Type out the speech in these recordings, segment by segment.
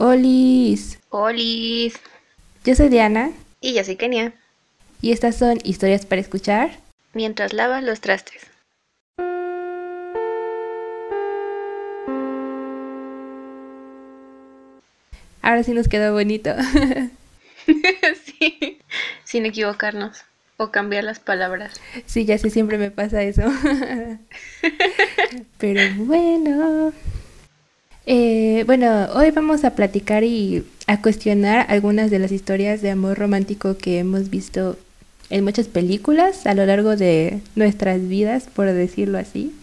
Olis. Olis. Yo soy Diana. Y yo soy Kenia. Y estas son historias para escuchar. Mientras lavas los trastes. Ahora sí nos quedó bonito. sí. Sin equivocarnos. O cambiar las palabras. Sí, ya sé, siempre me pasa eso. Pero bueno. Eh, bueno, hoy vamos a platicar y a cuestionar algunas de las historias de amor romántico que hemos visto en muchas películas a lo largo de nuestras vidas, por decirlo así.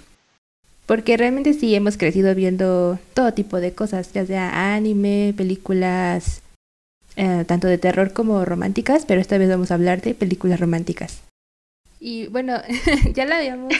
Porque realmente sí hemos crecido viendo todo tipo de cosas, ya sea anime, películas, eh, tanto de terror como románticas, pero esta vez vamos a hablar de películas románticas. Y bueno, ya la habíamos...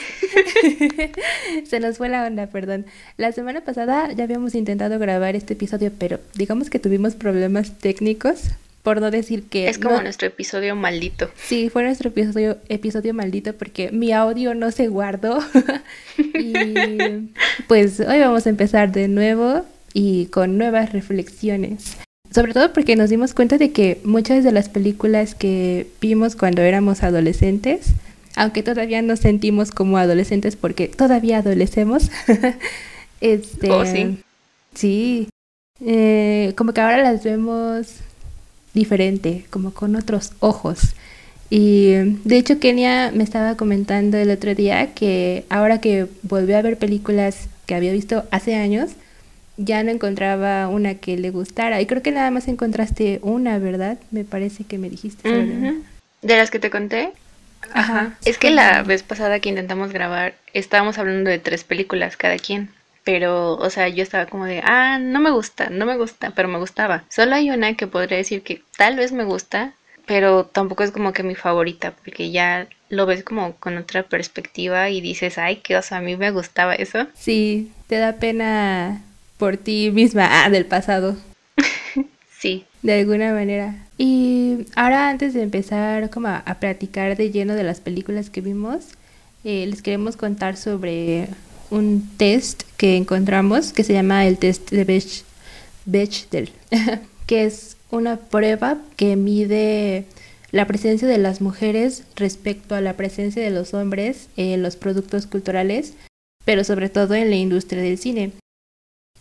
Se nos fue la onda, perdón. La semana pasada ya habíamos intentado grabar este episodio, pero digamos que tuvimos problemas técnicos, por no decir que... Es como nuestro episodio maldito. Sí, fue nuestro episodio, episodio maldito porque mi audio no se guardó. y pues hoy vamos a empezar de nuevo y con nuevas reflexiones. Sobre todo porque nos dimos cuenta de que muchas de las películas que vimos cuando éramos adolescentes aunque todavía nos sentimos como adolescentes porque todavía adolecemos. este, oh, sí. Sí. Eh, como que ahora las vemos diferente, como con otros ojos. Y de hecho Kenia me estaba comentando el otro día que ahora que volvió a ver películas que había visto hace años, ya no encontraba una que le gustara. Y creo que nada más encontraste una, ¿verdad? Me parece que me dijiste. ¿De las que te conté? Ajá. Es que la vez pasada que intentamos grabar, estábamos hablando de tres películas cada quien. Pero, o sea, yo estaba como de, ah, no me gusta, no me gusta, pero me gustaba. Solo hay una que podría decir que tal vez me gusta, pero tampoco es como que mi favorita, porque ya lo ves como con otra perspectiva y dices, ay, que, o sea, a mí me gustaba eso. Sí, te da pena por ti misma, ah, del pasado. De alguna manera. Y ahora antes de empezar como a, platicar de lleno de las películas que vimos, eh, les queremos contar sobre un test que encontramos que se llama el test de Bechdel, que es una prueba que mide la presencia de las mujeres respecto a la presencia de los hombres en los productos culturales, pero sobre todo en la industria del cine.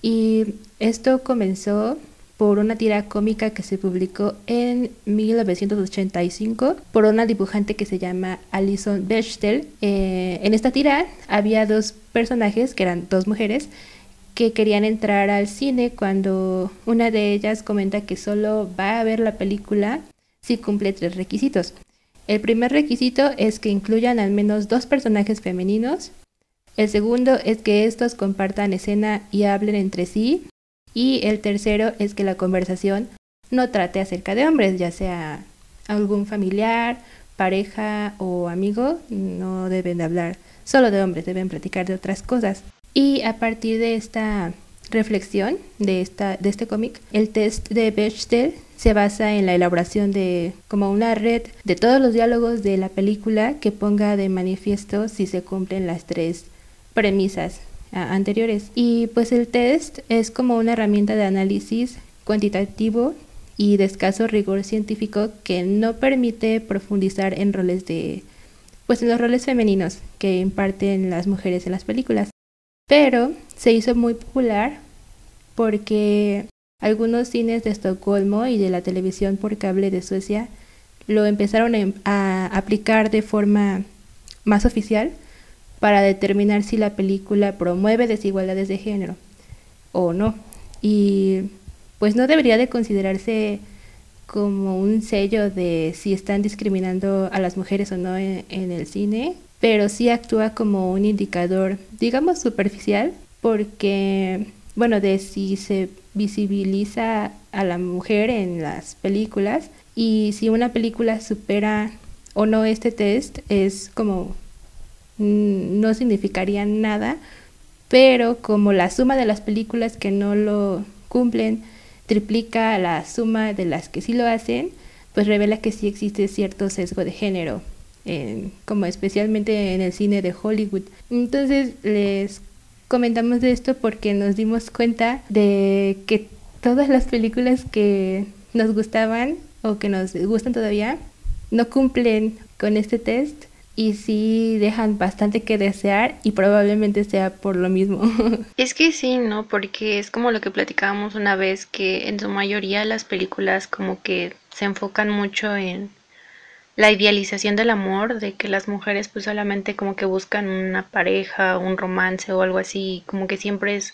Y esto comenzó por una tira cómica que se publicó en 1985 por una dibujante que se llama Alison Bechtel. Eh, en esta tira había dos personajes, que eran dos mujeres, que querían entrar al cine cuando una de ellas comenta que solo va a ver la película si cumple tres requisitos. El primer requisito es que incluyan al menos dos personajes femeninos. El segundo es que estos compartan escena y hablen entre sí. Y el tercero es que la conversación no trate acerca de hombres, ya sea algún familiar, pareja o amigo, no deben de hablar solo de hombres, deben platicar de otras cosas. Y a partir de esta reflexión de, esta, de este cómic, el test de Bechdel se basa en la elaboración de como una red de todos los diálogos de la película que ponga de manifiesto si se cumplen las tres premisas anteriores. Y pues el test es como una herramienta de análisis cuantitativo y de escaso rigor científico que no permite profundizar en roles de pues en los roles femeninos que imparten las mujeres en las películas. Pero se hizo muy popular porque algunos cines de Estocolmo y de la televisión por cable de Suecia lo empezaron a aplicar de forma más oficial para determinar si la película promueve desigualdades de género o no. Y pues no debería de considerarse como un sello de si están discriminando a las mujeres o no en, el cine, pero sí actúa como un indicador, digamos, superficial, porque, bueno, de si se visibiliza a la mujer en las películas y si una película supera o no este test, es como no significaría nada, pero como la suma de las películas que no lo cumplen triplica la suma de las que sí lo hacen, pues revela que sí existe cierto sesgo de género, como especialmente en el cine de Hollywood. Entonces les comentamos de esto porque nos dimos cuenta de que todas las películas que nos gustaban o que nos gustan todavía no cumplen con este test y sí dejan bastante que desear y probablemente sea por lo mismo. Es que sí, ¿no? Porque es como lo que platicábamos una vez que en su mayoría las películas como que se enfocan mucho en la idealización del amor, de que las mujeres pues solamente como que buscan una pareja, un romance o algo así, como que siempre es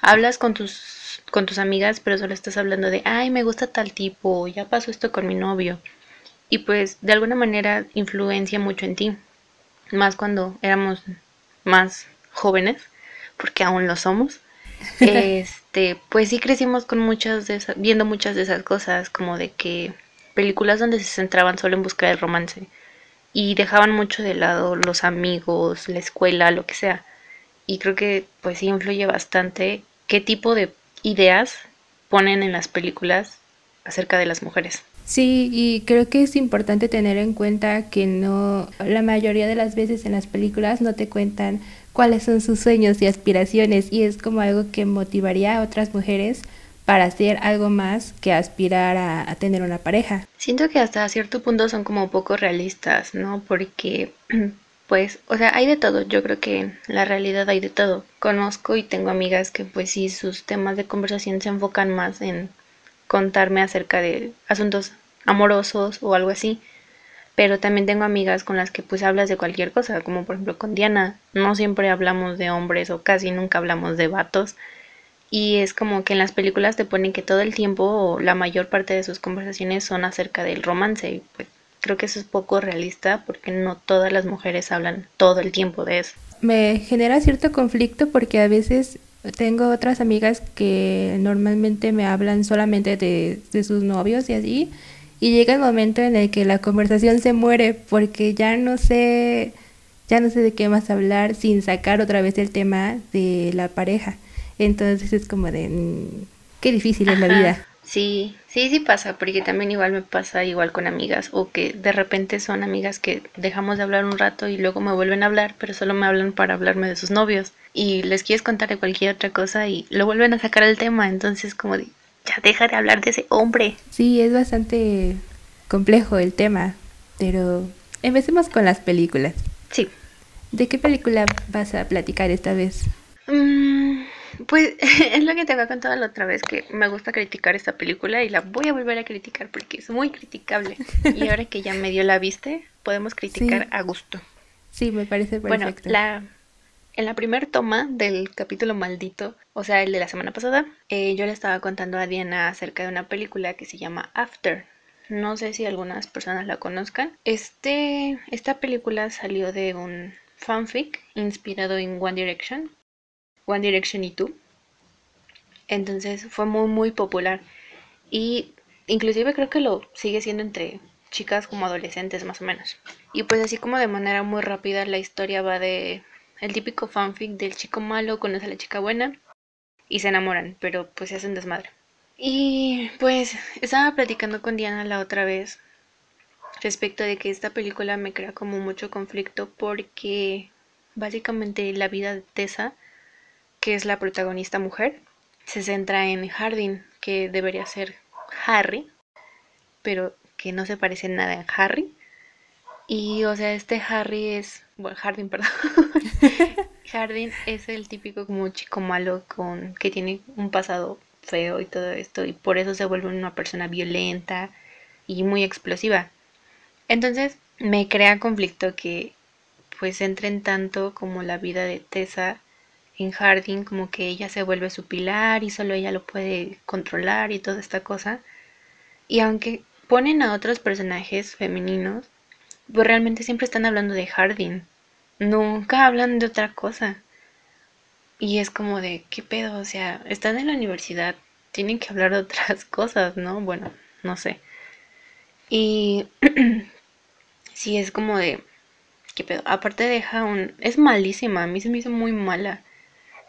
hablas con tus con tus amigas, pero solo estás hablando de, "Ay, me gusta tal tipo, ya pasó esto con mi novio." Y pues de alguna manera influencia mucho en ti, más cuando éramos más jóvenes, porque aún lo somos. Este, pues sí crecimos con muchas de esas, viendo muchas de esas cosas, como de que películas donde se centraban solo en buscar el romance y dejaban mucho de lado los amigos, la escuela, lo que sea. Y creo que pues sí influye bastante qué tipo de ideas ponen en las películas acerca de las mujeres. Sí, y creo que es importante tener en cuenta que no, la mayoría de las veces en las películas no te cuentan cuáles son sus sueños y aspiraciones y es como algo que motivaría a otras mujeres para hacer algo más que aspirar a, tener una pareja. Siento que hasta cierto punto son como poco realistas, ¿no? Porque, pues, o sea, hay de todo. Yo creo que en la realidad hay de todo. Conozco y tengo amigas que, pues, sí, sus temas de conversación se enfocan más en contarme acerca de asuntos amorosos o algo así. Pero también tengo amigas con las que pues hablas de cualquier cosa, como por ejemplo con Diana. No siempre hablamos de hombres o casi nunca hablamos de vatos. Y es como que en las películas te ponen que todo el tiempo o la mayor parte de sus conversaciones son acerca del romance. Y pues creo que eso es poco realista porque no todas las mujeres hablan todo el tiempo de eso. Me genera cierto conflicto porque a veces tengo otras amigas que normalmente me hablan solamente de, de sus novios y así. Y llega el momento en el que la conversación se muere porque ya no sé, ya no sé de qué más hablar sin sacar otra vez el tema de la pareja. Entonces es como de, mm, qué difícil es la vida. Sí, sí, sí pasa, porque también igual me pasa igual con amigas, o que de repente son amigas que dejamos de hablar un rato y luego me vuelven a hablar, pero solo me hablan para hablarme de sus novios. Y les quieres contar de cualquier otra cosa y lo vuelven a sacar el tema, entonces como de, ya deja de hablar de ese hombre. Sí, es bastante complejo el tema, pero empecemos con las películas. Sí. ¿De qué película vas a platicar esta vez? Mmm pues es lo que te había contado la otra vez, que me gusta criticar esta película y la voy a volver a criticar porque es muy criticable. Y ahora que ya medio la viste, podemos criticar a gusto. Sí, me parece perfecto. Bueno, la, en la primera toma del capítulo maldito, o sea, el de la semana pasada, eh, yo le estaba contando a Diana acerca de una película que se llama After. No sé si algunas personas la conozcan. Este, esta película salió de un fanfic inspirado en One Direction One Direction y tú. Entonces fue muy muy popular y inclusive creo que lo sigue siendo entre chicas como adolescentes más o menos. Y pues así como de manera muy rápida la historia va de el típico fanfic del chico malo conoce a la chica buena y se enamoran, pero pues se hacen desmadre. Y pues estaba platicando con Diana la otra vez respecto de que esta película me crea como mucho conflicto porque básicamente la vida de Tessa que es la protagonista mujer, se centra en Hardin, que debería ser Harry, pero que no se parece nada a Harry. Y, o sea, este Harry es. Bueno, Hardin, perdón. Hardin es el típico como chico malo con que tiene un pasado feo y todo esto, y por eso se vuelve una persona violenta y muy explosiva. Entonces, me crea conflicto que pues entren tanto como la vida de Tessa en Harding como que ella se vuelve su pilar y solo ella lo puede controlar y toda esta cosa. Y aunque ponen a otros personajes femeninos, pues realmente siempre están hablando de Harding. Nunca hablan de otra cosa. Y es como de, ¿qué pedo? O sea, están en la universidad, tienen que hablar de otras cosas, ¿no? Bueno, no sé. Y sí, es como de, ¿qué pedo? Aparte deja un... Es malísima, a mí se me hizo muy mala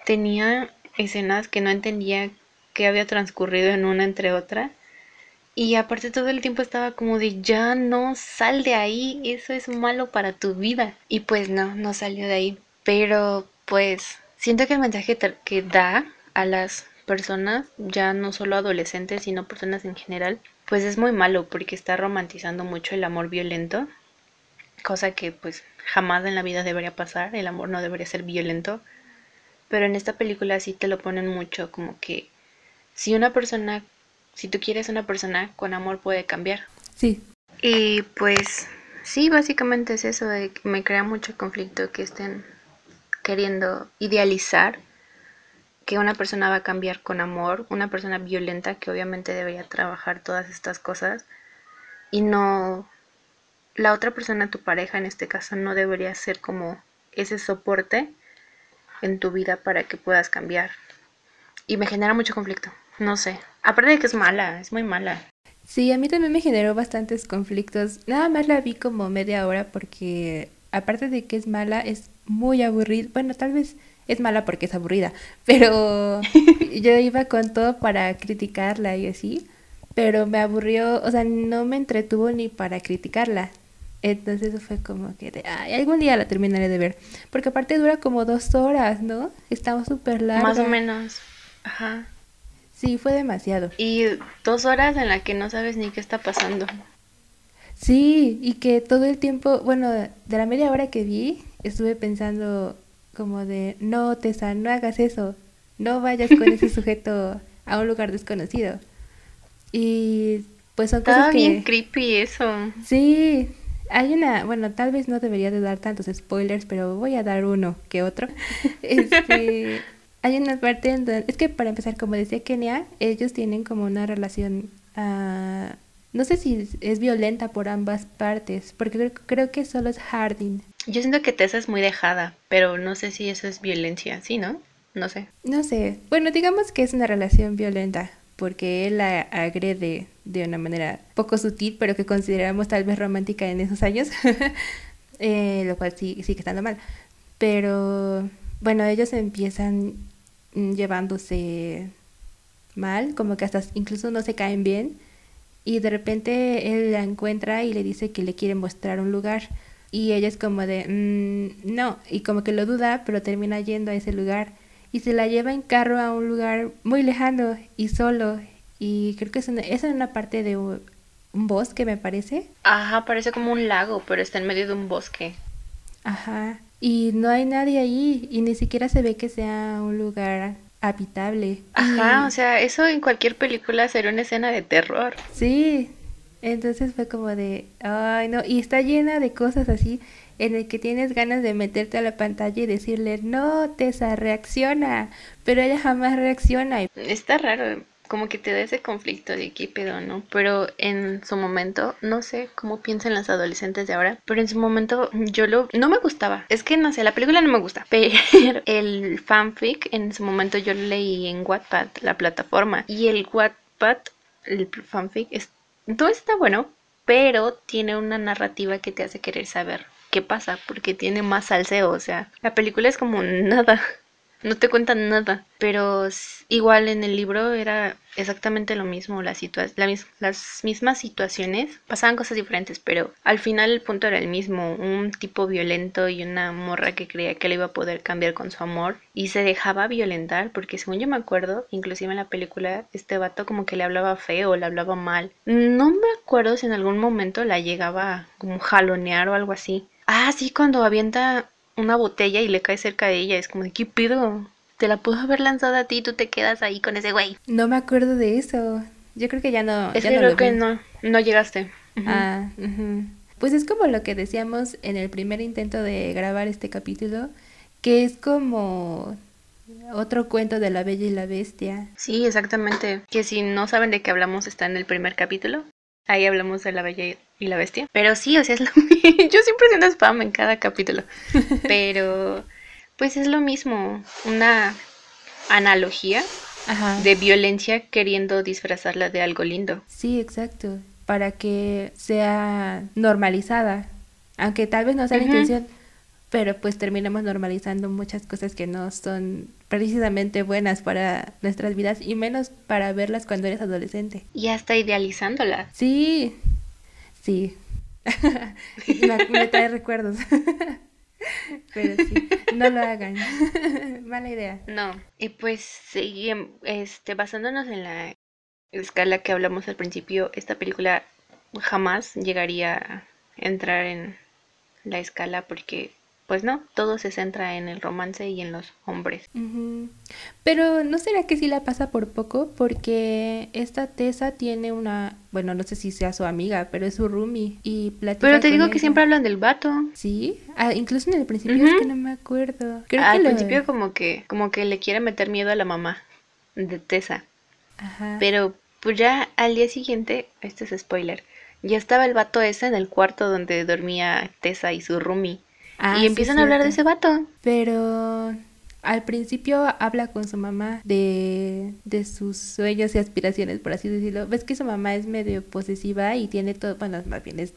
tenía escenas que no entendía qué había transcurrido en una entre otra. Y aparte todo el tiempo estaba como de ya no sal de ahí, eso es malo para tu vida. Y pues no, no salió de ahí. Pero pues siento que el mensaje que da a las personas, ya no solo adolescentes, sino personas en general, pues es muy malo porque está romantizando mucho el amor violento, cosa que pues jamás en la vida debería pasar, el amor no debería ser violento, pero en esta película sí te lo ponen mucho como que si una persona, si tú quieres una persona con amor puede cambiar. Sí. Y pues sí, básicamente es eso, de que me crea mucho conflicto que estén queriendo idealizar que una persona va a cambiar con amor, una persona violenta que obviamente debería trabajar todas estas cosas y no la otra persona, tu pareja en este caso, no debería ser como ese soporte en tu vida para que puedas cambiar. Y me genera mucho conflicto, no sé. Aparte de que es mala, es muy mala. Sí, a mí también me generó bastantes conflictos. Nada más la vi como media hora porque aparte de que es mala, es muy aburrida. Bueno, tal vez es mala porque es aburrida, pero yo iba con todo para criticarla y así, pero me aburrió, o sea, no me entretuvo ni para criticarla. Entonces fue como que, de, ay, algún día la terminaré de ver. Porque aparte dura como dos horas, ¿no? Estaba súper larga. Más o menos. Ajá. Sí, fue demasiado. Y dos horas en la que no sabes ni qué está pasando. Sí, y que todo el tiempo, bueno, de la media hora que vi, estuve pensando como de, no, Tessa, no hagas eso, no vayas con ese sujeto a un lugar desconocido. Y pues son cosas que... bien creepy eso. Sí, hay una, bueno, tal vez no debería de dar tantos spoilers, pero voy a dar uno que otro. Este, hay una parte en donde, es que para empezar, como decía Kenia, ellos tienen como una relación, uh, no sé si es violenta por ambas partes, porque creo, creo que solo es Harding. Yo siento que Tessa es muy dejada, pero no sé si eso es violencia, ¿sí, no? No sé. No sé. Bueno, digamos que es una relación violenta, porque él la agrede de una manera poco sutil, pero que consideramos tal vez romántica en esos años, eh, lo cual sí, sigue estando mal. Pero bueno, ellos empiezan llevándose mal, como que hasta incluso no se caen bien, y de repente él la encuentra y le dice que le quiere mostrar un lugar. Y ella es como de, mm, no, y como que lo duda, pero termina yendo a ese lugar y se la lleva en carro a un lugar muy lejano y solo. Y creo que es, una, es en una parte de un, bosque, me parece. Ajá, parece como un lago, pero está en medio de un bosque. Ajá, y no hay nadie ahí y ni siquiera se ve que sea un lugar habitable. Ajá, o sea, eso en cualquier película sería una escena de terror. Sí, entonces fue como de, ay no, y está llena de cosas así en el que tienes ganas de meterte a la pantalla y decirle, no, Tessa, reacciona, pero ella jamás reacciona. Está raro, como que te da ese conflicto de qué pedo, ¿no? Pero en su momento, no sé cómo piensan las adolescentes de ahora, pero en su momento yo lo, no me gustaba. Es que no sé, la película no me gusta, pero el fanfic en su momento yo lo leí en Wattpad, la plataforma, y el Wattpad, el fanfic, es, no está bueno, pero tiene una narrativa que te hace querer saber qué pasa, porque tiene más salseo, o sea, la película es como nada, no te cuentan nada, pero igual en el libro era exactamente lo mismo, la las mismas situaciones, pasaban cosas diferentes, pero al final el punto era el mismo, un tipo violento y una morra que creía que le iba a poder cambiar con su amor y se dejaba violentar, porque según yo me acuerdo, inclusive en la película, este vato como que le hablaba feo, le hablaba mal, no me acuerdo si en algún momento la llegaba a como jalonear o algo así, Ah, sí, cuando avienta una botella y le cae cerca de ella, es como de qué pido. Te la puedo haber lanzado a ti y tú te quedas ahí con ese güey. No me acuerdo de eso. Yo creo que ya no. Es que creo que no, no llegaste. Ah, pues es como lo que decíamos en el primer intento de grabar este capítulo, que es como otro cuento de la Bella y la Bestia. Sí, exactamente. Que si no saben de qué hablamos está en el primer capítulo. Ahí hablamos de la Bella y la Bestia. Pero sí, o sea, es lo mismo. Yo siempre siento spam en cada capítulo. Pero, pues es lo mismo. Una analogía de violencia queriendo disfrazarla de algo lindo. Sí, exacto. Para que sea normalizada. Aunque tal vez no sea la intención, pero pues terminamos normalizando muchas cosas que no son precisamente buenas para nuestras vidas y menos para verlas cuando eres adolescente. Y hasta idealizándolas. Sí, sí. me, trae recuerdos. Pero sí, no lo hagan. Mala idea. No, y pues seguimos, este, basándonos en la escala que hablamos al principio, esta película jamás llegaría a entrar en la escala porque pues no, todo se centra en el romance y en los hombres. Pero ¿no será que sí la pasa por poco? Porque esta Tessa tiene una, bueno, no sé si sea su amiga, pero es su roomie y platica Pero te digo que siempre hablan del vato. Sí, ah, incluso en el principio es que no me acuerdo. Creo Al principio como que como que le quiere meter miedo a la mamá de Tessa. Ajá. Pero pues ya al día siguiente, este es spoiler, ya estaba el vato ese en el cuarto donde dormía Tessa y su roomie. Ah, y empiezan a hablar de ese vato. Pero al principio habla con su mamá de, de, sus sueños y aspiraciones, por así decirlo. Ves que su mamá es medio posesiva y tiene todo, bueno, más bien es,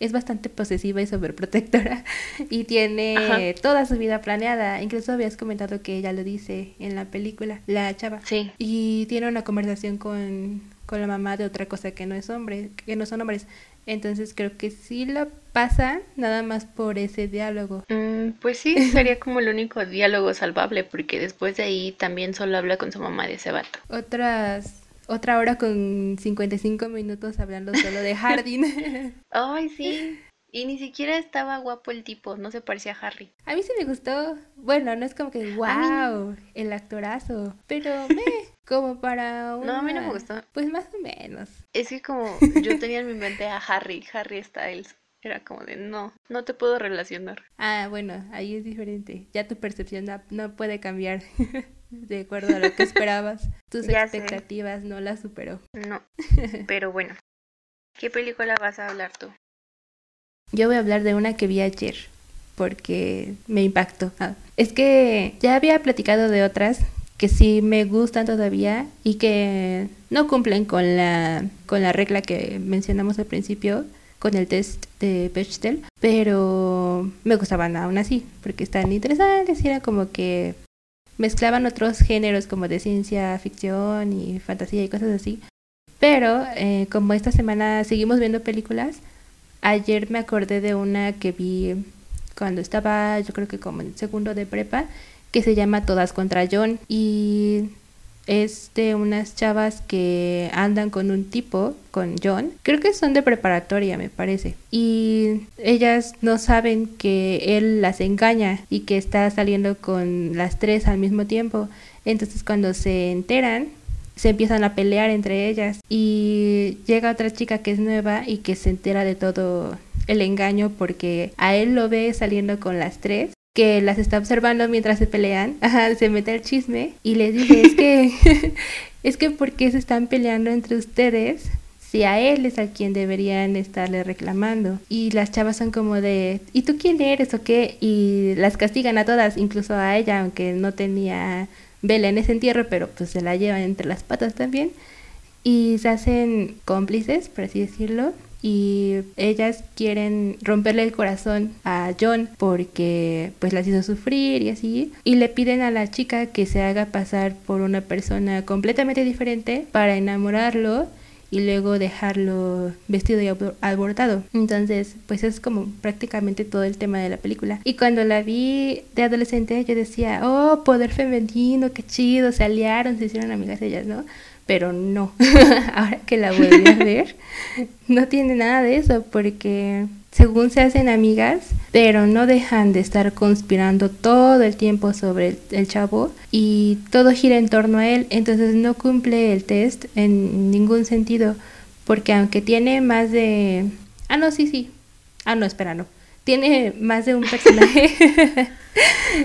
es bastante posesiva y sobreprotectora y tiene toda su vida planeada. Incluso habías comentado que ella lo dice en la película, la chava. Sí. Y tiene una conversación con, con la mamá de otra cosa que no es hombre, que no son hombres. Entonces creo que sí lo pasa nada más por ese diálogo. Mm, pues sí, sería como el único diálogo salvable porque después de ahí también solo habla con su mamá de ese vato. Otras otra hora con 55 minutos hablando solo de Hardin. Ay, sí. Y ni siquiera estaba guapo el tipo, no se parecía a Harry. A mí sí me gustó. Bueno, no es como que, wow, el actorazo. Pero me, como para un. No, a mí no me gustó. Pues más o menos. Es que como yo tenía en mi mente a Harry, Harry Styles. Era como de, no, no te puedo relacionar. Ah, bueno, ahí es diferente. Ya tu percepción no, puede cambiar de acuerdo a lo que esperabas. Tus expectativas no las superó. No, pero bueno. ¿Qué película vas a hablar tú? Yo voy a hablar de una que vi ayer porque me impactó. Ah, es que ya había platicado de otras que sí me gustan todavía y que no cumplen con la, con la regla que mencionamos al principio, con el test de Bechdel, pero me gustaban aún así, porque están interesantes y era como que mezclaban otros géneros como de ciencia ficción y fantasía y cosas así. Pero eh, como esta semana seguimos viendo películas, Ayer me acordé de una que vi cuando estaba, yo creo que como en segundo de prepa, que se llama Todas contra John y es de unas chavas que andan con un tipo, con John. Creo que son de preparatoria, me parece. Y ellas no saben que él las engaña y que está saliendo con las tres al mismo tiempo. Entonces cuando se enteran, se empiezan a pelear entre ellas y llega otra chica que es nueva y que se entera de todo el engaño porque a él lo ve saliendo con las tres que las está observando mientras se pelean, se mete el chisme y le dice, es que, es que ¿por qué se están peleando entre ustedes? Si a él es a quien deberían estarle reclamando. Y las chavas son como de, ¿y tú quién eres o qué? Y las castigan a todas, incluso a ella, aunque no tenía vela en ese entierro, pero pues se la llevan entre las patas también. Y se hacen cómplices, por así decirlo. Y ellas quieren romperle el corazón a John porque pues las hizo sufrir y así. Y le piden a la chica que se haga pasar por una persona completamente diferente para enamorarlo y luego dejarlo vestido y abortado. Entonces, pues es como prácticamente todo el tema de la película. Y cuando la vi de adolescente, yo decía, oh, poder femenino, qué chido, se aliaron, se hicieron amigas ellas, ¿no? Pero no, ahora que la volví a ver, no tiene nada de eso, porque según se hacen amigas, pero no dejan de estar conspirando todo el tiempo sobre el, chavo y todo gira en torno a él, entonces no cumple el test en ningún sentido, porque aunque tiene más de... Ah, no, sí, sí. Ah, no, espera, no tiene más de un personaje.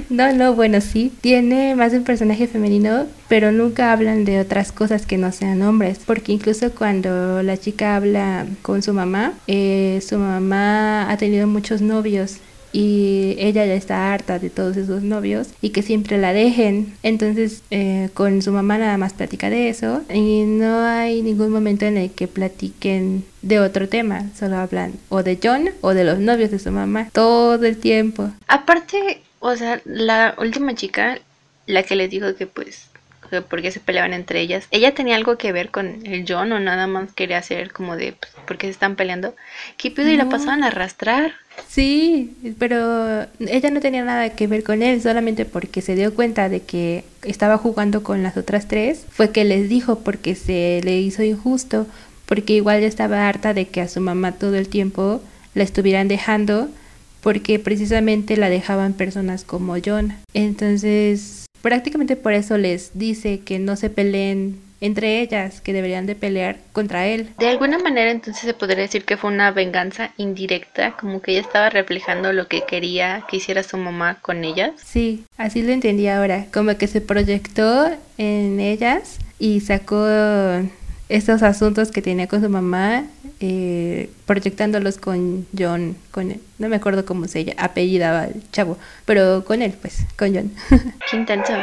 no, no, bueno, sí, tiene más un personaje femenino, pero nunca hablan de otras cosas que no sean hombres, porque incluso cuando la chica habla con su mamá, eh, su mamá ha tenido muchos novios y ella ya está harta de todos esos novios y que siempre la dejen. Entonces eh, con su mamá nada más platica de eso y no hay ningún momento en el que platiquen de otro tema, solo hablan o de John o de los novios de su mamá todo el tiempo. Aparte, o sea, la última chica, la que les dijo que pues por qué se peleaban entre ellas. ¿Ella tenía algo que ver con el John o nada más quería hacer como de pues, por qué se están peleando? ¿Qué pedo? Y la pasaban a arrastrar. Sí, pero ella no tenía nada que ver con él, solamente porque se dio cuenta de que estaba jugando con las otras tres, fue que les dijo porque se le hizo injusto, porque igual ya estaba harta de que a su mamá todo el tiempo la estuvieran dejando, porque precisamente la dejaban personas como John. Entonces, prácticamente por eso les dice que no se peleen entre ellas, que deberían de pelear contra él. De alguna manera entonces se podría decir que fue una venganza indirecta, como que ella estaba reflejando lo que quería que hiciera su mamá con ellas. Sí, así lo entendí ahora, como que se proyectó en ellas y sacó estos asuntos que tenía con su mamá, eh, proyectándolos con John, con no me acuerdo cómo se apellidaba el chavo, pero con él, pues, con John. Qué intenso.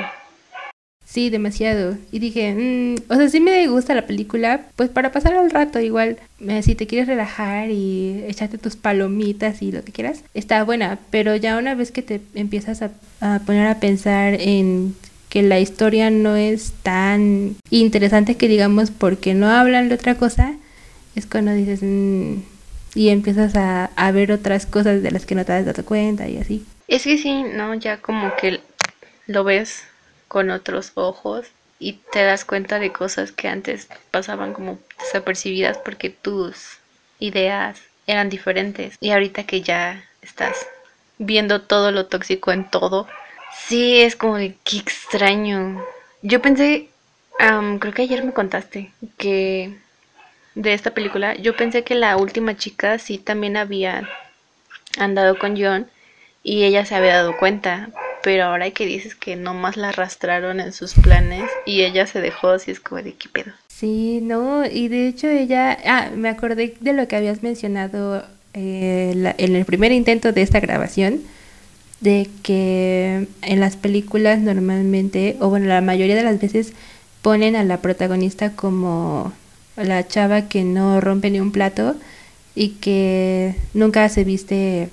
Sí, demasiado. Y dije, mm, o sea, sí me gusta la película, pues para pasar el rato, igual, eh, si te quieres relajar y echarte tus palomitas y lo que quieras, está buena, pero ya una vez que te empiezas a, a poner a pensar en que la historia no es tan interesante que digamos porque no hablan de otra cosa, es cuando dices mm", y empiezas a, a ver otras cosas de las que no te has dado cuenta y así. Es que sí, ¿no? Ya como que lo ves con otros ojos y te das cuenta de cosas que antes pasaban como desapercibidas porque tus ideas eran diferentes y ahorita que ya estás viendo todo lo tóxico en todo, sí es como de qué extraño. Yo pensé, creo que ayer me contaste que de esta película, yo pensé que la última chica sí también había andado con John y ella se había dado cuenta, pero ahora que dices que nomás la arrastraron en sus planes y ella se dejó así es como de qué pedo. Sí, no, y de hecho ella, ah, me acordé de lo que habías mencionado eh, en el primer intento de esta grabación, de que en las películas normalmente, o bueno, la mayoría de las veces ponen a la protagonista como la chava que no rompe ni un plato y que nunca se viste,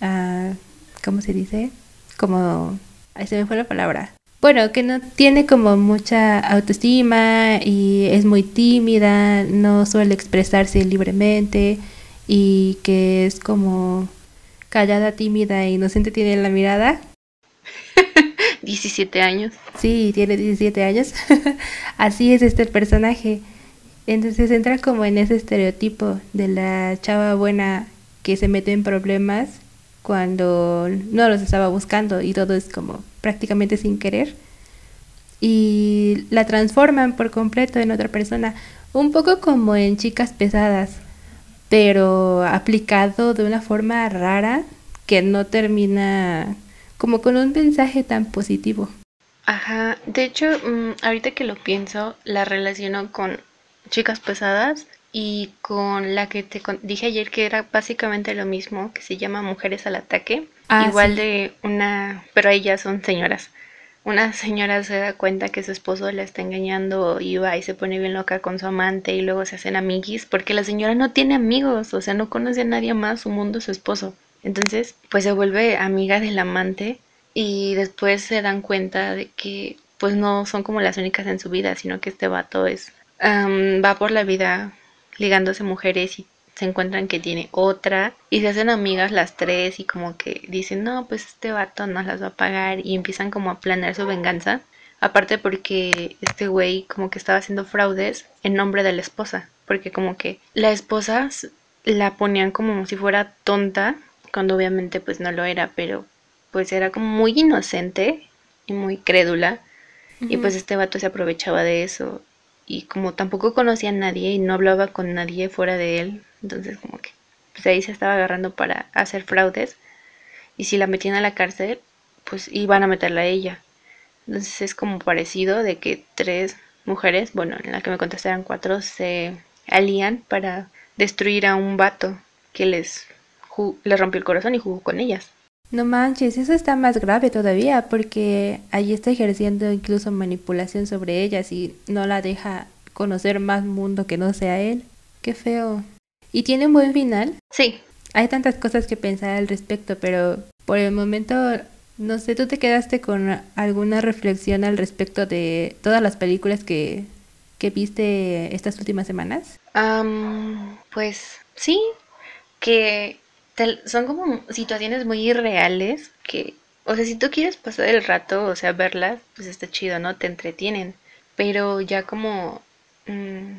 uh, ¿cómo se dice? como, ahí se me fue la palabra. Bueno, que no tiene como mucha autoestima y es muy tímida, no suele expresarse libremente y que es como callada, tímida e inocente tiene la mirada. 17 años. Sí, tiene 17 años. Así es este personaje. Entonces entra como en ese estereotipo de la chava buena que se mete en problemas cuando no los estaba buscando y todo es como prácticamente sin querer y la transforman por completo en otra persona, un poco como en chicas pesadas, pero aplicado de una forma rara que no termina como con un mensaje tan positivo. Ajá, de hecho, mm, ahorita que lo pienso, la relaciono con chicas pesadas y con la que te dije ayer que era básicamente lo mismo, que se llama Mujeres al Ataque. Ah, Igual de una, pero ellas son señoras. Una señora se da cuenta que su esposo la está engañando y va y se pone bien loca con su amante y luego se hacen amiguis porque la señora no tiene amigos, o sea, no conoce a nadie más, su mundo es su esposo. Entonces, pues se vuelve amiga del amante y después se dan cuenta de que pues no son como las únicas en su vida, sino que este vato es va por la vida ligándose mujeres y se encuentran que tiene otra y se hacen amigas las tres y como que dicen no pues este vato nos las va a pagar y empiezan como a planear su venganza. Aparte porque este güey como que estaba haciendo fraudes en nombre de la esposa porque como que la esposa la ponían como si fuera tonta cuando obviamente pues no lo era pero pues era como muy inocente y muy crédula. Y pues este vato se aprovechaba de eso. Y como tampoco conocía a nadie y no hablaba con nadie fuera de él, entonces como que pues ahí se estaba agarrando para hacer fraudes y si la metían a la cárcel, pues iban a meterla a ella. Entonces es como parecido de que tres mujeres, bueno, en la que me contesté eran cuatro, se alían para destruir a un vato que les, les rompió el corazón y jugó con ellas. No manches, eso está más grave todavía porque allí está ejerciendo incluso manipulación sobre ellas y no la deja conocer más mundo que no sea él. Qué feo. ¿Y tiene un buen final? Sí. Hay tantas cosas que pensar al respecto, pero por el momento No sé, ¿tú te quedaste con alguna reflexión al respecto de todas las películas que, que viste estas últimas semanas? pues sí, que son como situaciones muy irreales que, o sea, si tú quieres pasar el rato, o sea, verlas, pues está chido, ¿no? Te entretienen. Pero ya como mm,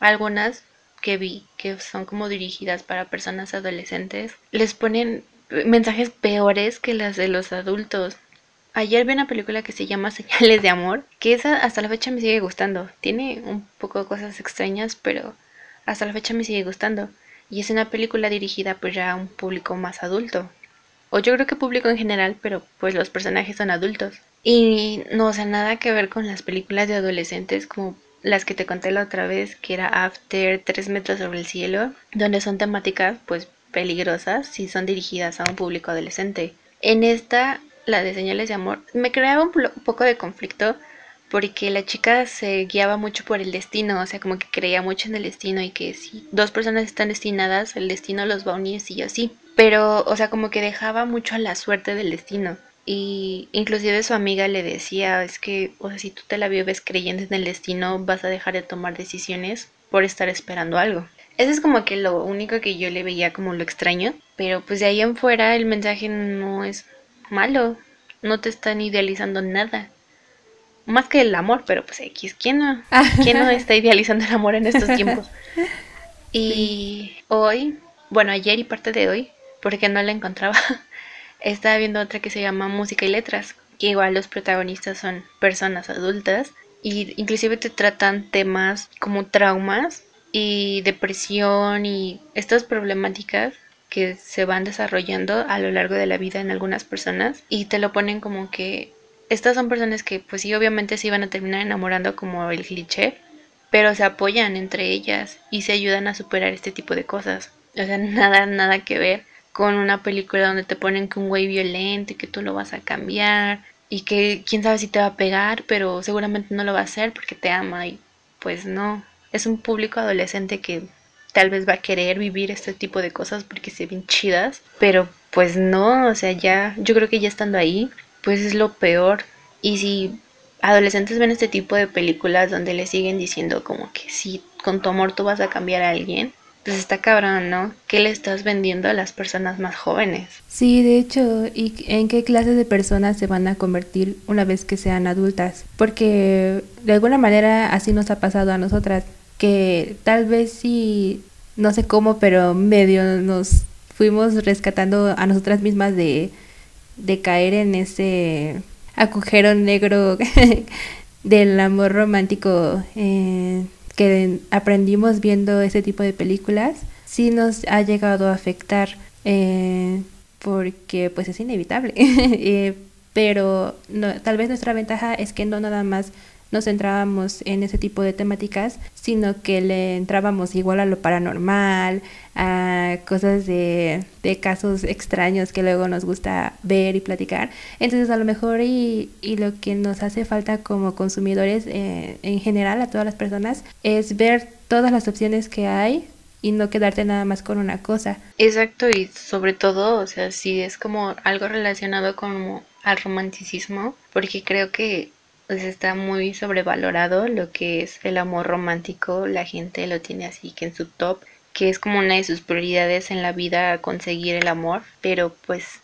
algunas que vi que son como dirigidas para personas adolescentes, les ponen mensajes peores que las de los adultos. Ayer vi una película que se llama Señales de Amor, que esa hasta la fecha me sigue gustando. Tiene un poco de cosas extrañas, pero hasta la fecha me sigue gustando. Y es una película dirigida pues ya a un público más adulto. O yo creo que público en general, pero pues los personajes son adultos. Y no, o sea, nada que ver con las películas de adolescentes como las que te conté la otra vez, que era After, Tres metros sobre el cielo, donde son temáticas pues peligrosas si son dirigidas a un público adolescente. En esta, la de señales de amor, me creaba un poco de conflicto porque la chica se guiaba mucho por el destino, o sea, como que creía mucho en el destino y que si dos personas están destinadas, el destino los va a unir sí o sí. Pero, o sea, como que dejaba mucho a la suerte del destino. Y inclusive su amiga le decía, es que, o sea, si tú te la vives creyendo en el destino, vas a dejar de tomar decisiones por estar esperando algo. Eso es como que lo único que yo le veía como lo extraño, pero pues de ahí en fuera el mensaje no es malo, no te están idealizando nada más que el amor, pero pues X, ¿quién no, ¿quién no está idealizando el amor en estos tiempos? Y hoy, bueno, ayer y parte de hoy, porque no la encontraba, estaba viendo otra que se llama Música y Letras, que igual los protagonistas son personas adultas y inclusive te tratan temas como traumas y depresión y estas problemáticas que se van desarrollando a lo largo de la vida en algunas personas y te lo ponen como que estas son personas que pues sí obviamente se iban a terminar enamorando como el cliché, pero se apoyan entre ellas y se ayudan a superar este tipo de cosas. O sea, nada, nada que ver con una película donde te ponen que un güey violento y que tú lo vas a cambiar y que quién sabe si te va a pegar, pero seguramente no lo va a hacer porque te ama y pues no. Es un público adolescente que tal vez va a querer vivir este tipo de cosas porque se ven chidas, pero pues no, o sea, ya yo creo que ya estando ahí pues es lo peor. Y si adolescentes ven este tipo de películas donde le siguen diciendo como que si con tu amor tú vas a cambiar a alguien, pues está cabrón, ¿no? ¿Qué le estás vendiendo a las personas más jóvenes? Sí, de hecho, ¿y en qué clase de personas se van a convertir una vez que sean adultas? Porque de alguna manera así nos ha pasado a nosotras, que tal vez sí, no sé cómo, pero medio nos fuimos rescatando a nosotras mismas de de caer en ese agujero negro del amor romántico eh, que aprendimos viendo ese tipo de películas, sí nos ha llegado a afectar eh, porque pues es inevitable. Eh, pero no, tal vez nuestra ventaja es que no nada más nos centrábamos en ese tipo de temáticas, sino que le entrábamos igual a lo paranormal, a cosas de, casos extraños que luego nos gusta ver y platicar. Entonces a lo mejor y, y lo que nos hace falta como consumidores eh, en general a todas las personas es ver todas las opciones que hay y no quedarte nada más con una cosa. Exacto, y sobre todo, o sea, si es como algo relacionado con al romanticismo, porque creo que pues está muy sobrevalorado lo que es el amor romántico, la gente lo tiene así que en su top, que es como una de sus prioridades en la vida conseguir el amor, pero pues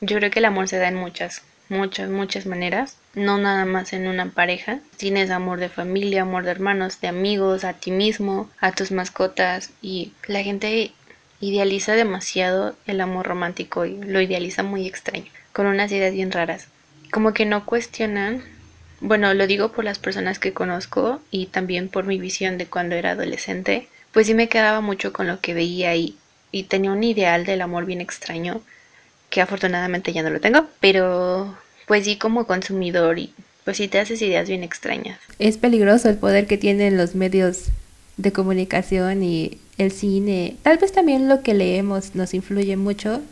yo creo que el amor se da en muchas, muchas, muchas maneras, no nada más en una pareja. Tienes amor de familia, amor de hermanos, de amigos, a ti mismo, a tus mascotas y la gente idealiza demasiado el amor romántico y lo idealiza muy extraño, con unas ideas bien raras. Como que no cuestionan bueno, lo digo por las personas que conozco y también por mi visión de cuando era adolescente, pues sí me quedaba mucho con lo que veía y, y tenía un ideal del amor bien extraño, que afortunadamente ya no lo tengo, pero pues sí como consumidor y pues sí te haces ideas bien extrañas. Es peligroso el poder que tienen los medios de comunicación y el cine. Tal vez también lo que leemos nos influye mucho,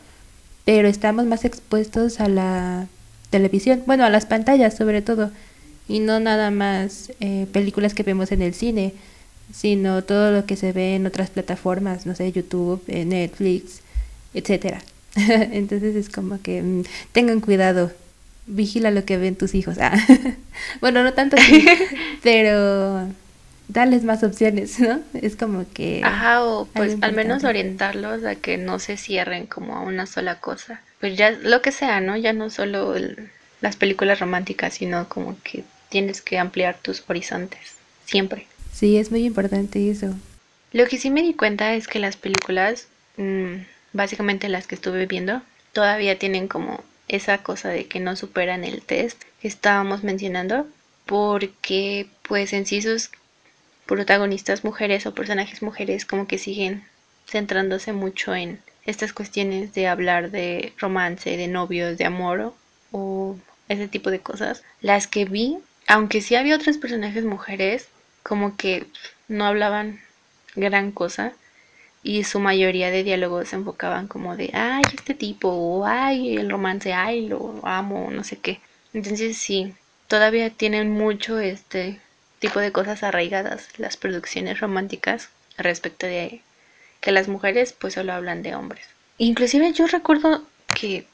pero estamos más expuestos a la televisión, bueno, a las pantallas sobre todo y no nada más eh, películas que vemos en el cine, sino todo lo que se ve en otras plataformas, no sé, YouTube, eh, Netflix, etcétera. Entonces es como que mm, tengan cuidado, vigila lo que ven tus hijos. Ah. bueno, no tanto así, pero darles más opciones, ¿no? Es como que... Ajá, o pues al menos orientarlos a que no se cierren como a una sola cosa. Pues ya lo que sea, ¿no? Ya no solo las películas románticas, sino como que tienes que ampliar tus horizontes, siempre. Sí, es muy importante eso. Lo que sí me di cuenta es que las películas, mm, básicamente las que estuve viendo, todavía tienen como esa cosa de que no superan el test que estábamos mencionando, porque pues en sí sus protagonistas mujeres o personajes mujeres como que siguen centrándose mucho en estas cuestiones de hablar de romance, de novios, de amor o ese tipo de cosas. Las que vi, aunque sí había otros personajes mujeres, como que no hablaban gran cosa y su mayoría de diálogos se enfocaban como de, ay, este tipo, o ay, el romance, ay, lo amo, no sé qué. Entonces sí, todavía tienen mucho este tipo de cosas arraigadas las producciones románticas respecto de que las mujeres pues solo hablan de hombres. Inclusive yo recuerdo que,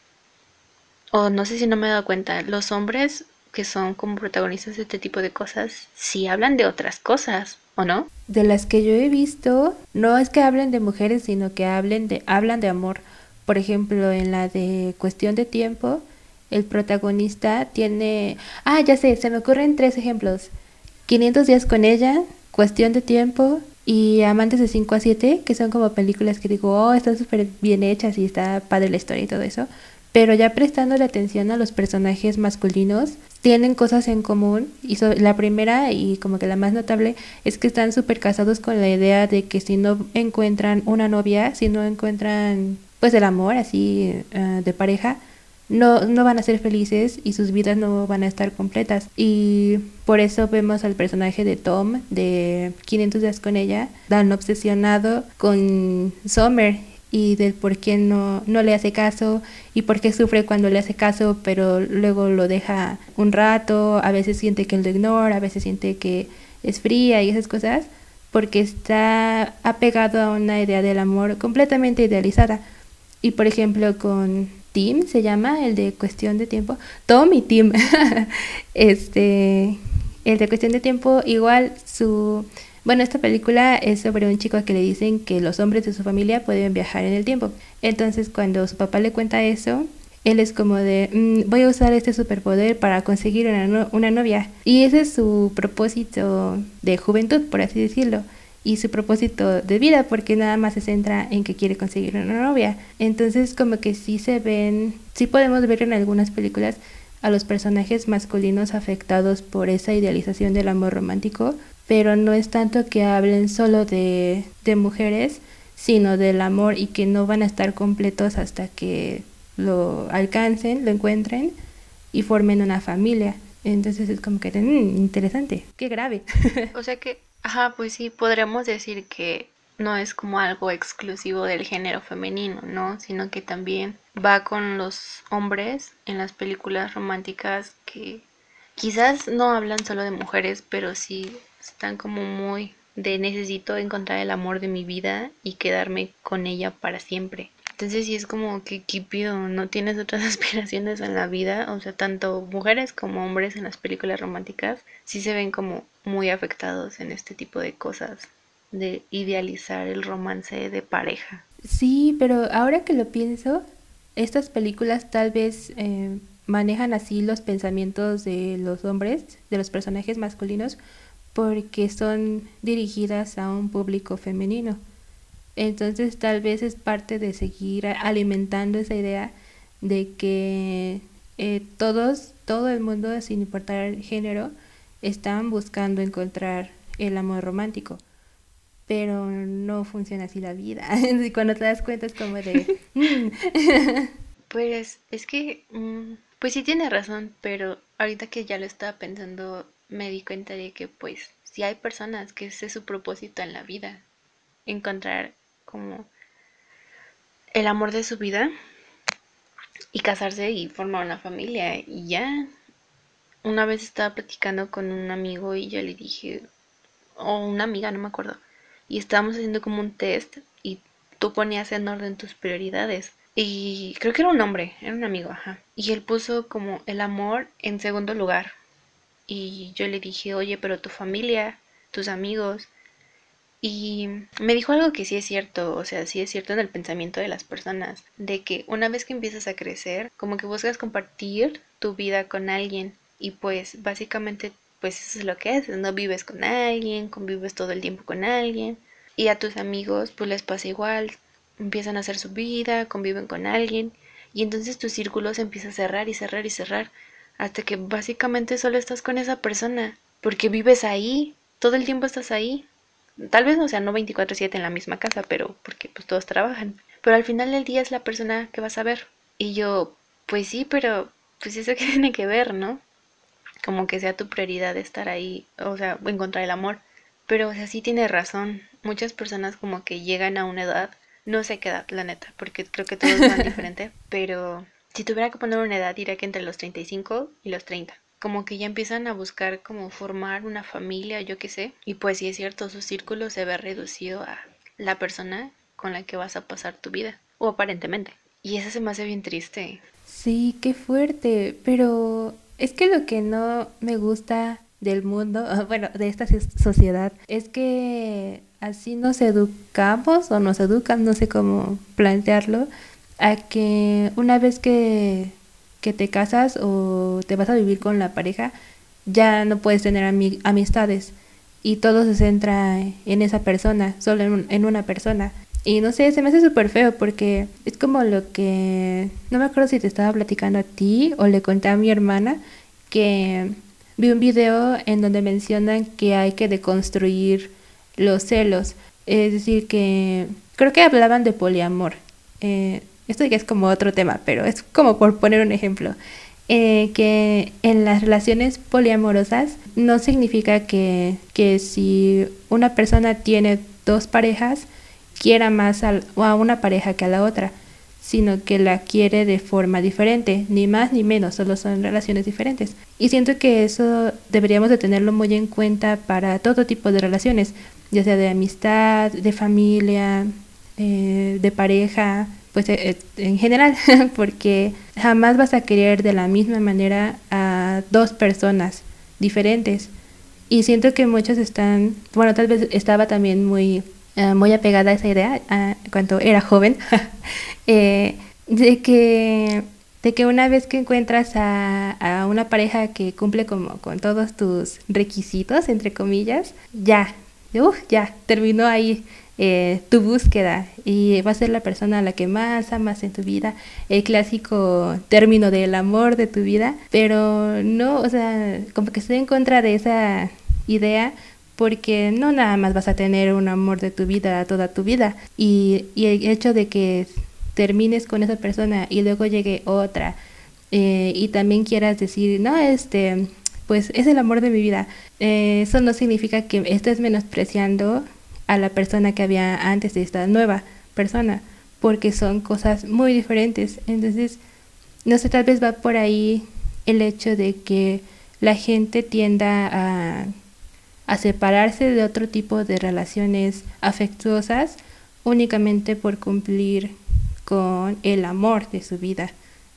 o no sé si no me he dado cuenta, los hombres que son como protagonistas de este tipo de cosas sí hablan de otras cosas, ¿o no? De las que yo he visto, no es que hablen de mujeres, sino que hablen de, hablan de amor. Por ejemplo, en la de cuestión de tiempo, el protagonista tiene... Ah, ya sé, se me ocurren tres ejemplos. 500 días con ella, Cuestión de Tiempo y Amantes de 5 a 7, que son como películas que digo, oh, están súper bien hechas y está padre la historia y todo eso. Pero ya prestando la atención a los personajes masculinos, tienen cosas en común. Y la primera, y como que la más notable, es que están súper casados con la idea de que si no encuentran una novia, si no encuentran pues el amor así ah, de pareja, no, no van a ser felices y sus vidas no van a estar completas. Y por eso vemos al personaje de Tom de 500 días con ella, tan obsesionado con Summer y del por qué no, no le hace caso y por qué sufre cuando le hace caso, pero luego lo deja un rato, a veces siente que lo ignora, a veces siente que es fría y esas cosas, porque está apegado a una idea del amor completamente idealizada. Y por ejemplo con Tim se llama, el de cuestión de tiempo. Tom y Tim. este, el de cuestión de tiempo, igual su... Bueno, esta película es sobre un chico que le dicen que los hombres de su familia pueden viajar en el tiempo. Entonces, cuando su papá le cuenta eso, él es como de, mm, voy a usar este superpoder para conseguir una, una novia. Y ese es su propósito de juventud, por así decirlo y su propósito de vida porque nada más se centra en que quiere conseguir una novia. Entonces como que sí se ven, sí podemos ver en algunas películas a los personajes masculinos afectados por esa idealización del amor romántico, pero no es tanto que hablen solo de, de mujeres, sino del amor y que no van a estar completos hasta que lo alcancen, lo encuentren y formen una familia. Entonces es como que mm, interesante, qué grave. O sea que Ajá, pues sí, podríamos decir que no es como algo exclusivo del género femenino, ¿no? Sino que también va con los hombres en las películas románticas que quizás no hablan solo de mujeres, pero sí están como muy de necesito encontrar el amor de mi vida y quedarme con ella para siempre. Entonces sí es como que Kipido no tienes otras aspiraciones en la vida, o sea, tanto mujeres como hombres en las películas románticas sí se ven como muy afectados en este tipo de cosas, de idealizar el romance de pareja. Sí, pero ahora que lo pienso, estas películas tal vez eh, manejan así los pensamientos de los hombres, de los personajes masculinos, porque son dirigidas a un público femenino. Entonces tal vez es parte de seguir alimentando esa idea de que eh, todos, todo el mundo, sin importar el género, están buscando encontrar el amor romántico. Pero no funciona así la vida. y cuando te das cuenta es como de... Mm". pues es que... Mm, pues sí tiene razón, pero ahorita que ya lo estaba pensando me di cuenta de que pues si hay personas que ese es su propósito en la vida, encontrar como el amor de su vida y casarse y formar una familia y ya. Una vez estaba platicando con un amigo y yo le dije, o una amiga, no me acuerdo, y estábamos haciendo como un test y tú ponías en orden tus prioridades. Y creo que era un hombre, era un amigo, ajá. Y él puso como el amor en segundo lugar. Y yo le dije, oye, pero tu familia, tus amigos. Y me dijo algo que sí es cierto, o sea, sí es cierto en el pensamiento de las personas, de que una vez que empiezas a crecer, como que buscas compartir tu vida con alguien. Y pues básicamente, pues eso es lo que haces, ¿no? Vives con alguien, convives todo el tiempo con alguien. Y a tus amigos, pues les pasa igual, empiezan a hacer su vida, conviven con alguien y entonces tu círculo se empieza a cerrar y cerrar y cerrar hasta que básicamente solo estás con esa persona porque vives ahí, todo el tiempo estás ahí. Tal vez no sea no 24/7 en la misma casa, pero porque pues todos trabajan. Pero al final del día es la persona que vas a ver. Y yo, pues sí, pero pues eso que tiene que ver, ¿no? Como que sea tu prioridad estar ahí, o sea, encontrar el amor. Pero, o sea, sí tiene razón. Muchas personas como que llegan a una edad no sé qué edad, la neta, porque creo que todos van diferente, pero si tuviera que poner una edad, diría que entre los 35 y los 30. Como que ya empiezan a buscar como formar una familia, yo qué sé. Y pues sí es cierto, su círculo se ve reducido a la persona con la que vas a pasar tu vida. O aparentemente. Y eso se me hace bien triste. Sí, qué fuerte. Pero es que lo que no me gusta del mundo, bueno, de esta sociedad, es que así nos educamos o nos educan, no sé cómo plantearlo, a que una vez que, que te casas o te vas a vivir con la pareja, ya no puedes tener amistades y todo se centra en esa persona, solo en, en una persona. Y no sé, se me hace súper feo porque es como lo que, no me acuerdo si te estaba platicando a ti o le conté a mi hermana que vi un video en donde mencionan que hay que deconstruir los celos. Es decir, que creo que hablaban de poliamor. Eh, esto ya es como otro tema, pero es como por poner un ejemplo. Eh, que en las relaciones poliamorosas no significa que, que si una persona tiene dos parejas, quiera más a, a una pareja que a la otra, sino que la quiere de forma diferente, ni más ni menos, solo son relaciones diferentes. Y siento que eso deberíamos de tenerlo muy en cuenta para todo tipo de relaciones, ya sea de amistad, de familia, eh, de pareja, pues eh, eh, en general, porque jamás vas a querer de la misma manera a dos personas diferentes. Y siento que muchos están, bueno, tal vez estaba también muy, muy apegada a esa idea cuando era joven, de que de que una vez que encuentras a, a, una pareja que cumple como con todos tus requisitos, entre comillas, ya, ya, terminó ahí eh, tu búsqueda. Y va a ser la persona a la que más amas en tu vida, el clásico término del amor de tu vida, pero no, o sea, como que estoy en contra de esa idea porque no nada más vas a tener un amor de tu vida toda tu vida. Y, y el hecho de que termines con esa persona y luego llegue otra eh, y también quieras decir, no, este, pues es el amor de mi vida. Eh, eso no significa que estés menospreciando a la persona que había antes de esta nueva persona, porque son cosas muy diferentes. Entonces, no sé, tal vez va por ahí el hecho de que la gente tienda a, a separarse de otro tipo de relaciones afectuosas únicamente por cumplir con el amor de su vida.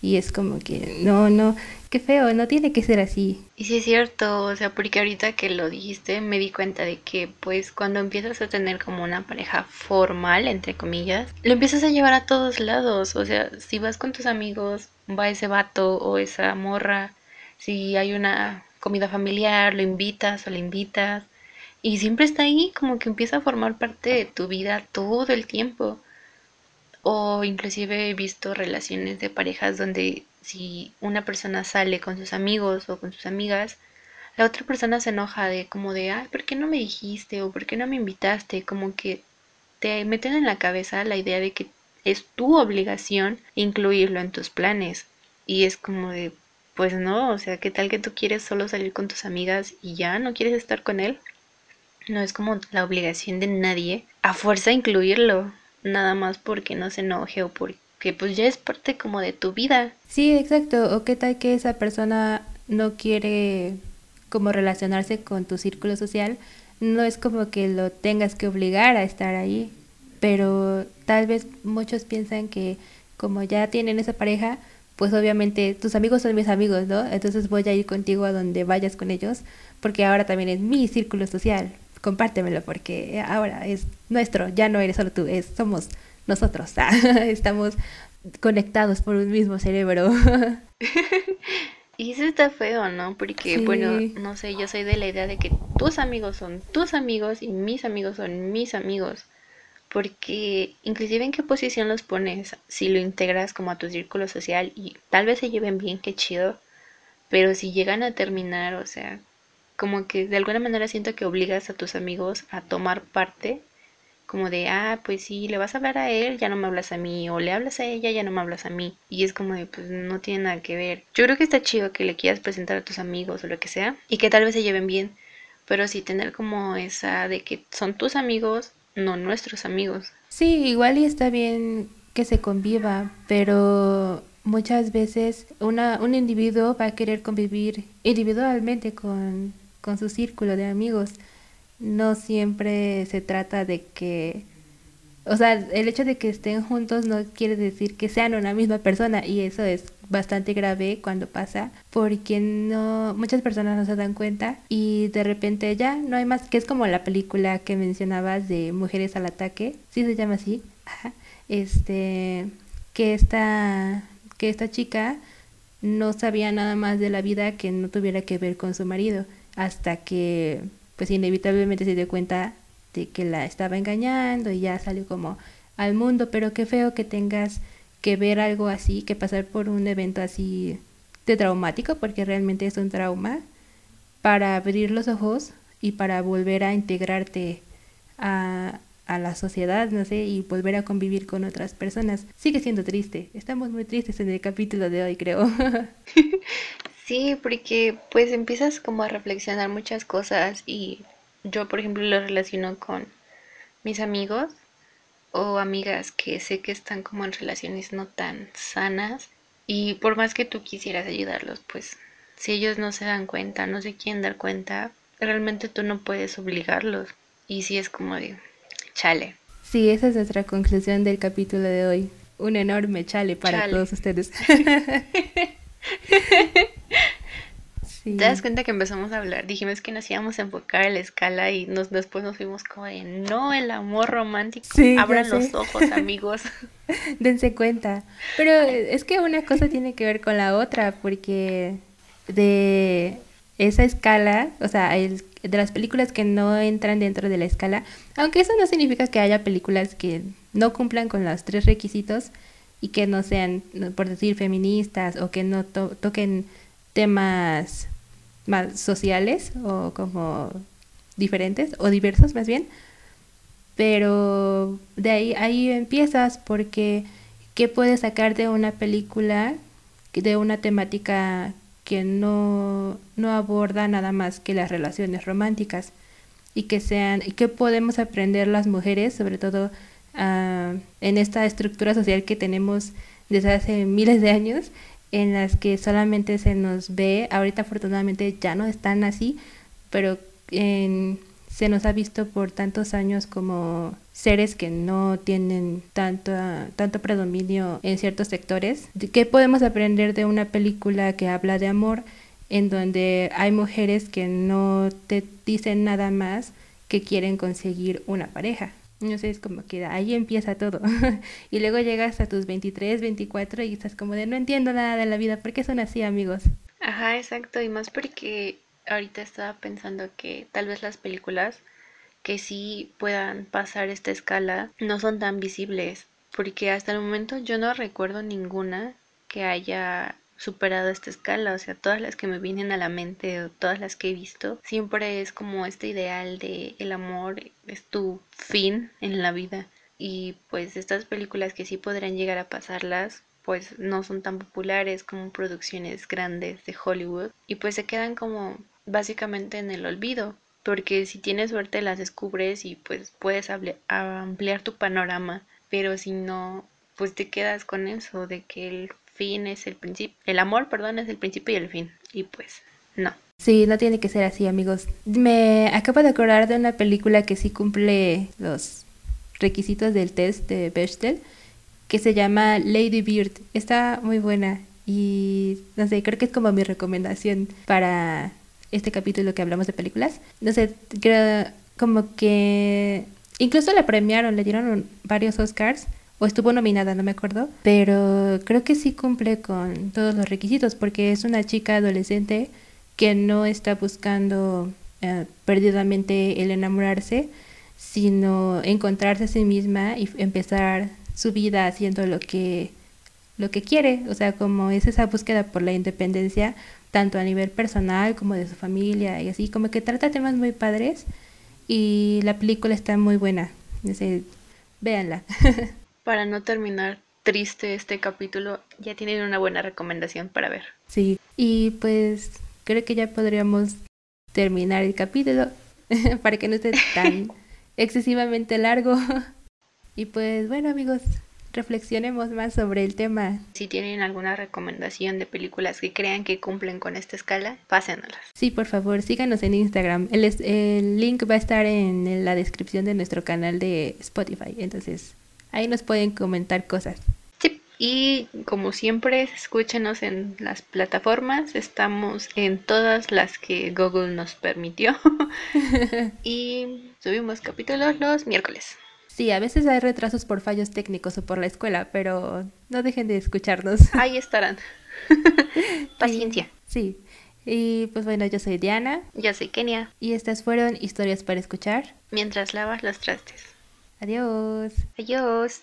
Y es como que, no, no, qué feo, no tiene que ser así. Y sí es cierto, o sea, porque ahorita que lo dijiste me di cuenta de que pues cuando empiezas a tener como una pareja formal, entre comillas, lo empiezas a llevar a todos lados, o sea, si vas con tus amigos, va ese vato o esa morra, si hay una comida familiar, lo invitas o la invitas, y siempre está ahí, como que empieza a formar parte de tu vida todo el tiempo o inclusive he visto relaciones de parejas donde si una persona sale con sus amigos o con sus amigas, la otra persona se enoja de como de, ay, ¿por qué no me dijiste? o ¿por qué no me invitaste? Como que te meten en la cabeza la idea de que es tu obligación incluirlo en tus planes. Y es como de, pues no, o sea, ¿qué tal que tú quieres solo salir con tus amigas y ya no quieres estar con él? No es como la obligación de nadie a fuerza incluirlo nada más porque no se enoje o porque pues ya es parte como de tu vida. Sí, exacto. O qué tal que esa persona no quiere como relacionarse con tu círculo social, no es como que lo tengas que obligar a estar ahí, pero tal vez muchos piensan que como ya tienen esa pareja, pues obviamente tus amigos son mis amigos, ¿no? Entonces voy a ir contigo a donde vayas con ellos, porque ahora también es mi círculo social. Compártemelo porque ahora es nuestro, ya no eres solo tú, es somos nosotros. Estamos conectados por un mismo cerebro. y eso está feo, ¿no? Porque, bueno, no sé, yo soy de la idea de que tus amigos son tus amigos y mis amigos son mis amigos. Porque inclusive en qué posición los pones, si lo integras como a tu círculo social y tal vez se lleven bien, qué chido. Pero si llegan a terminar, o sea, como que de alguna manera siento que obligas a tus amigos a tomar parte como de, ah, pues sí, le vas a hablar a él, ya no me hablas a mí, o le hablas a ella, ya no me hablas a mí. Y es como de, pues no tiene nada que ver. Yo creo que está chido que le quieras presentar a tus amigos o lo que sea, y que tal vez se lleven bien, pero sí tener como esa de que son tus amigos, no nuestros amigos. Sí, igual y está bien que se conviva, pero muchas veces una, un individuo va a querer convivir individualmente con, con su círculo de amigos. No siempre se trata de que, o sea, el hecho de que estén juntos no quiere decir que sean una misma persona y eso es bastante grave cuando pasa porque no muchas personas no se dan cuenta y de repente ya no hay más que es como la película que mencionabas de mujeres al ataque sí se llama así este que esta que esta chica no sabía nada más de la vida que no tuviera que ver con su marido hasta que pues inevitablemente se dio cuenta de que la estaba engañando y ya salió como al mundo, pero qué feo que tengas que ver algo así, que pasar por un evento así de traumático, porque realmente es un trauma, para abrir los ojos y para volver a integrarte a, a la sociedad, no sé, y volver a convivir con otras personas. Sigue siendo triste. Estamos muy tristes en el capítulo de hoy, creo. Sí, porque pues empiezas como a reflexionar muchas cosas y yo por ejemplo lo relaciono con mis amigos o amigas que sé que están como en relaciones no tan sanas y por más que tú quisieras ayudarlos, pues si ellos no se dan cuenta, no se quieren dar cuenta, realmente tú no puedes obligarlos y sí es como de chale. Sí, esa es nuestra conclusión del capítulo de hoy. Un enorme chale para todos ustedes. ¿Te das cuenta que empezamos a hablar? Dijimos que nos íbamos a enfocar en la escala y nos, después nos fuimos como de, no, el amor romántico. Abran los ojos, amigos. Dense cuenta. Pero es que una cosa tiene que ver con la otra, porque de esa escala, o sea, de las películas que no entran dentro de la escala, aunque eso no significa que haya películas que no cumplan con los tres requisitos y que no sean, por decir, feministas o que no toquen temas más sociales o como diferentes o diversos más bien. Pero de ahí, ahí empiezas porque ¿qué puedes sacar de una película de una temática que no, no aborda nada más que las relaciones románticas y que sean, y que podemos aprender las mujeres, sobre todo ah, en esta estructura social que tenemos desde hace miles de años, en las que solamente se nos ve, ahorita afortunadamente ya no están así, pero se nos ha visto por tantos años como seres que no tienen tanto, tanto predominio en ciertos sectores. ¿Qué podemos aprender de una película que habla de amor en donde hay mujeres que no te dicen nada más que quieren conseguir una pareja? No sé, es como que ahí empieza todo. y luego llegas a tus 23, 24 y estás como de no entiendo nada de la vida. ¿Por qué son así, amigos? Ajá, exacto. Y más porque ahorita estaba pensando que tal vez las películas que sí puedan pasar esta escala no son tan visibles. Porque hasta el momento yo no recuerdo ninguna que haya superado esta escala, o sea, todas las que me vienen a la mente o todas las que he visto, siempre es como este ideal de el amor es tu fin en la vida. Y pues estas películas que sí podrían llegar a pasarlas pues no son tan populares como producciones grandes de Hollywood y pues se quedan como básicamente en el olvido porque si tienes suerte las descubres y pues puedes ampliar tu panorama pero si no pues te quedas con eso de que el fin es el principio, el amor, perdón, es el principio y el fin. Y pues, no. Sí, no tiene que ser así, amigos. Me acabo de acordar de una película que sí cumple los requisitos del test de Bechdel, que se llama Lady Bird. Está muy buena y no sé, creo que es como mi recomendación para este capítulo que hablamos de películas. No sé, creo como que incluso la premiaron, le dieron varios Oscars o estuvo nominada, no me acuerdo, pero creo que sí cumple con todos los requisitos porque es una chica adolescente que no está buscando eh, perdidamente el enamorarse, sino encontrarse a sí misma y empezar su vida haciendo lo que lo que quiere, o sea, como es esa búsqueda por la independencia, tanto a nivel personal como de su familia y así, como que trata temas muy padres y la película está muy buena, véanla. Para no terminar triste este capítulo, ya tienen una buena recomendación para ver. Sí, y pues creo que ya podríamos terminar el capítulo para que no esté tan excesivamente largo. Y pues bueno amigos, reflexionemos más sobre el tema. Si tienen alguna recomendación de películas que crean que cumplen con esta escala, pásenlas. Sí, por favor, síganos en Instagram. El, el link va a estar en la descripción de nuestro canal de Spotify. Entonces, ahí nos pueden comentar cosas. Sí, y como siempre, escúchenos en las plataformas. Estamos en todas las que Google nos permitió. y subimos capítulos los miércoles. Sí, a veces hay retrasos por fallos técnicos o por la escuela, pero no dejen de escucharnos. Ahí estarán. Paciencia. Sí. Y pues bueno, yo soy Diana. Yo soy Kenia. Y estas fueron historias para escuchar. Mientras lavas los trastes. Adiós. Adiós.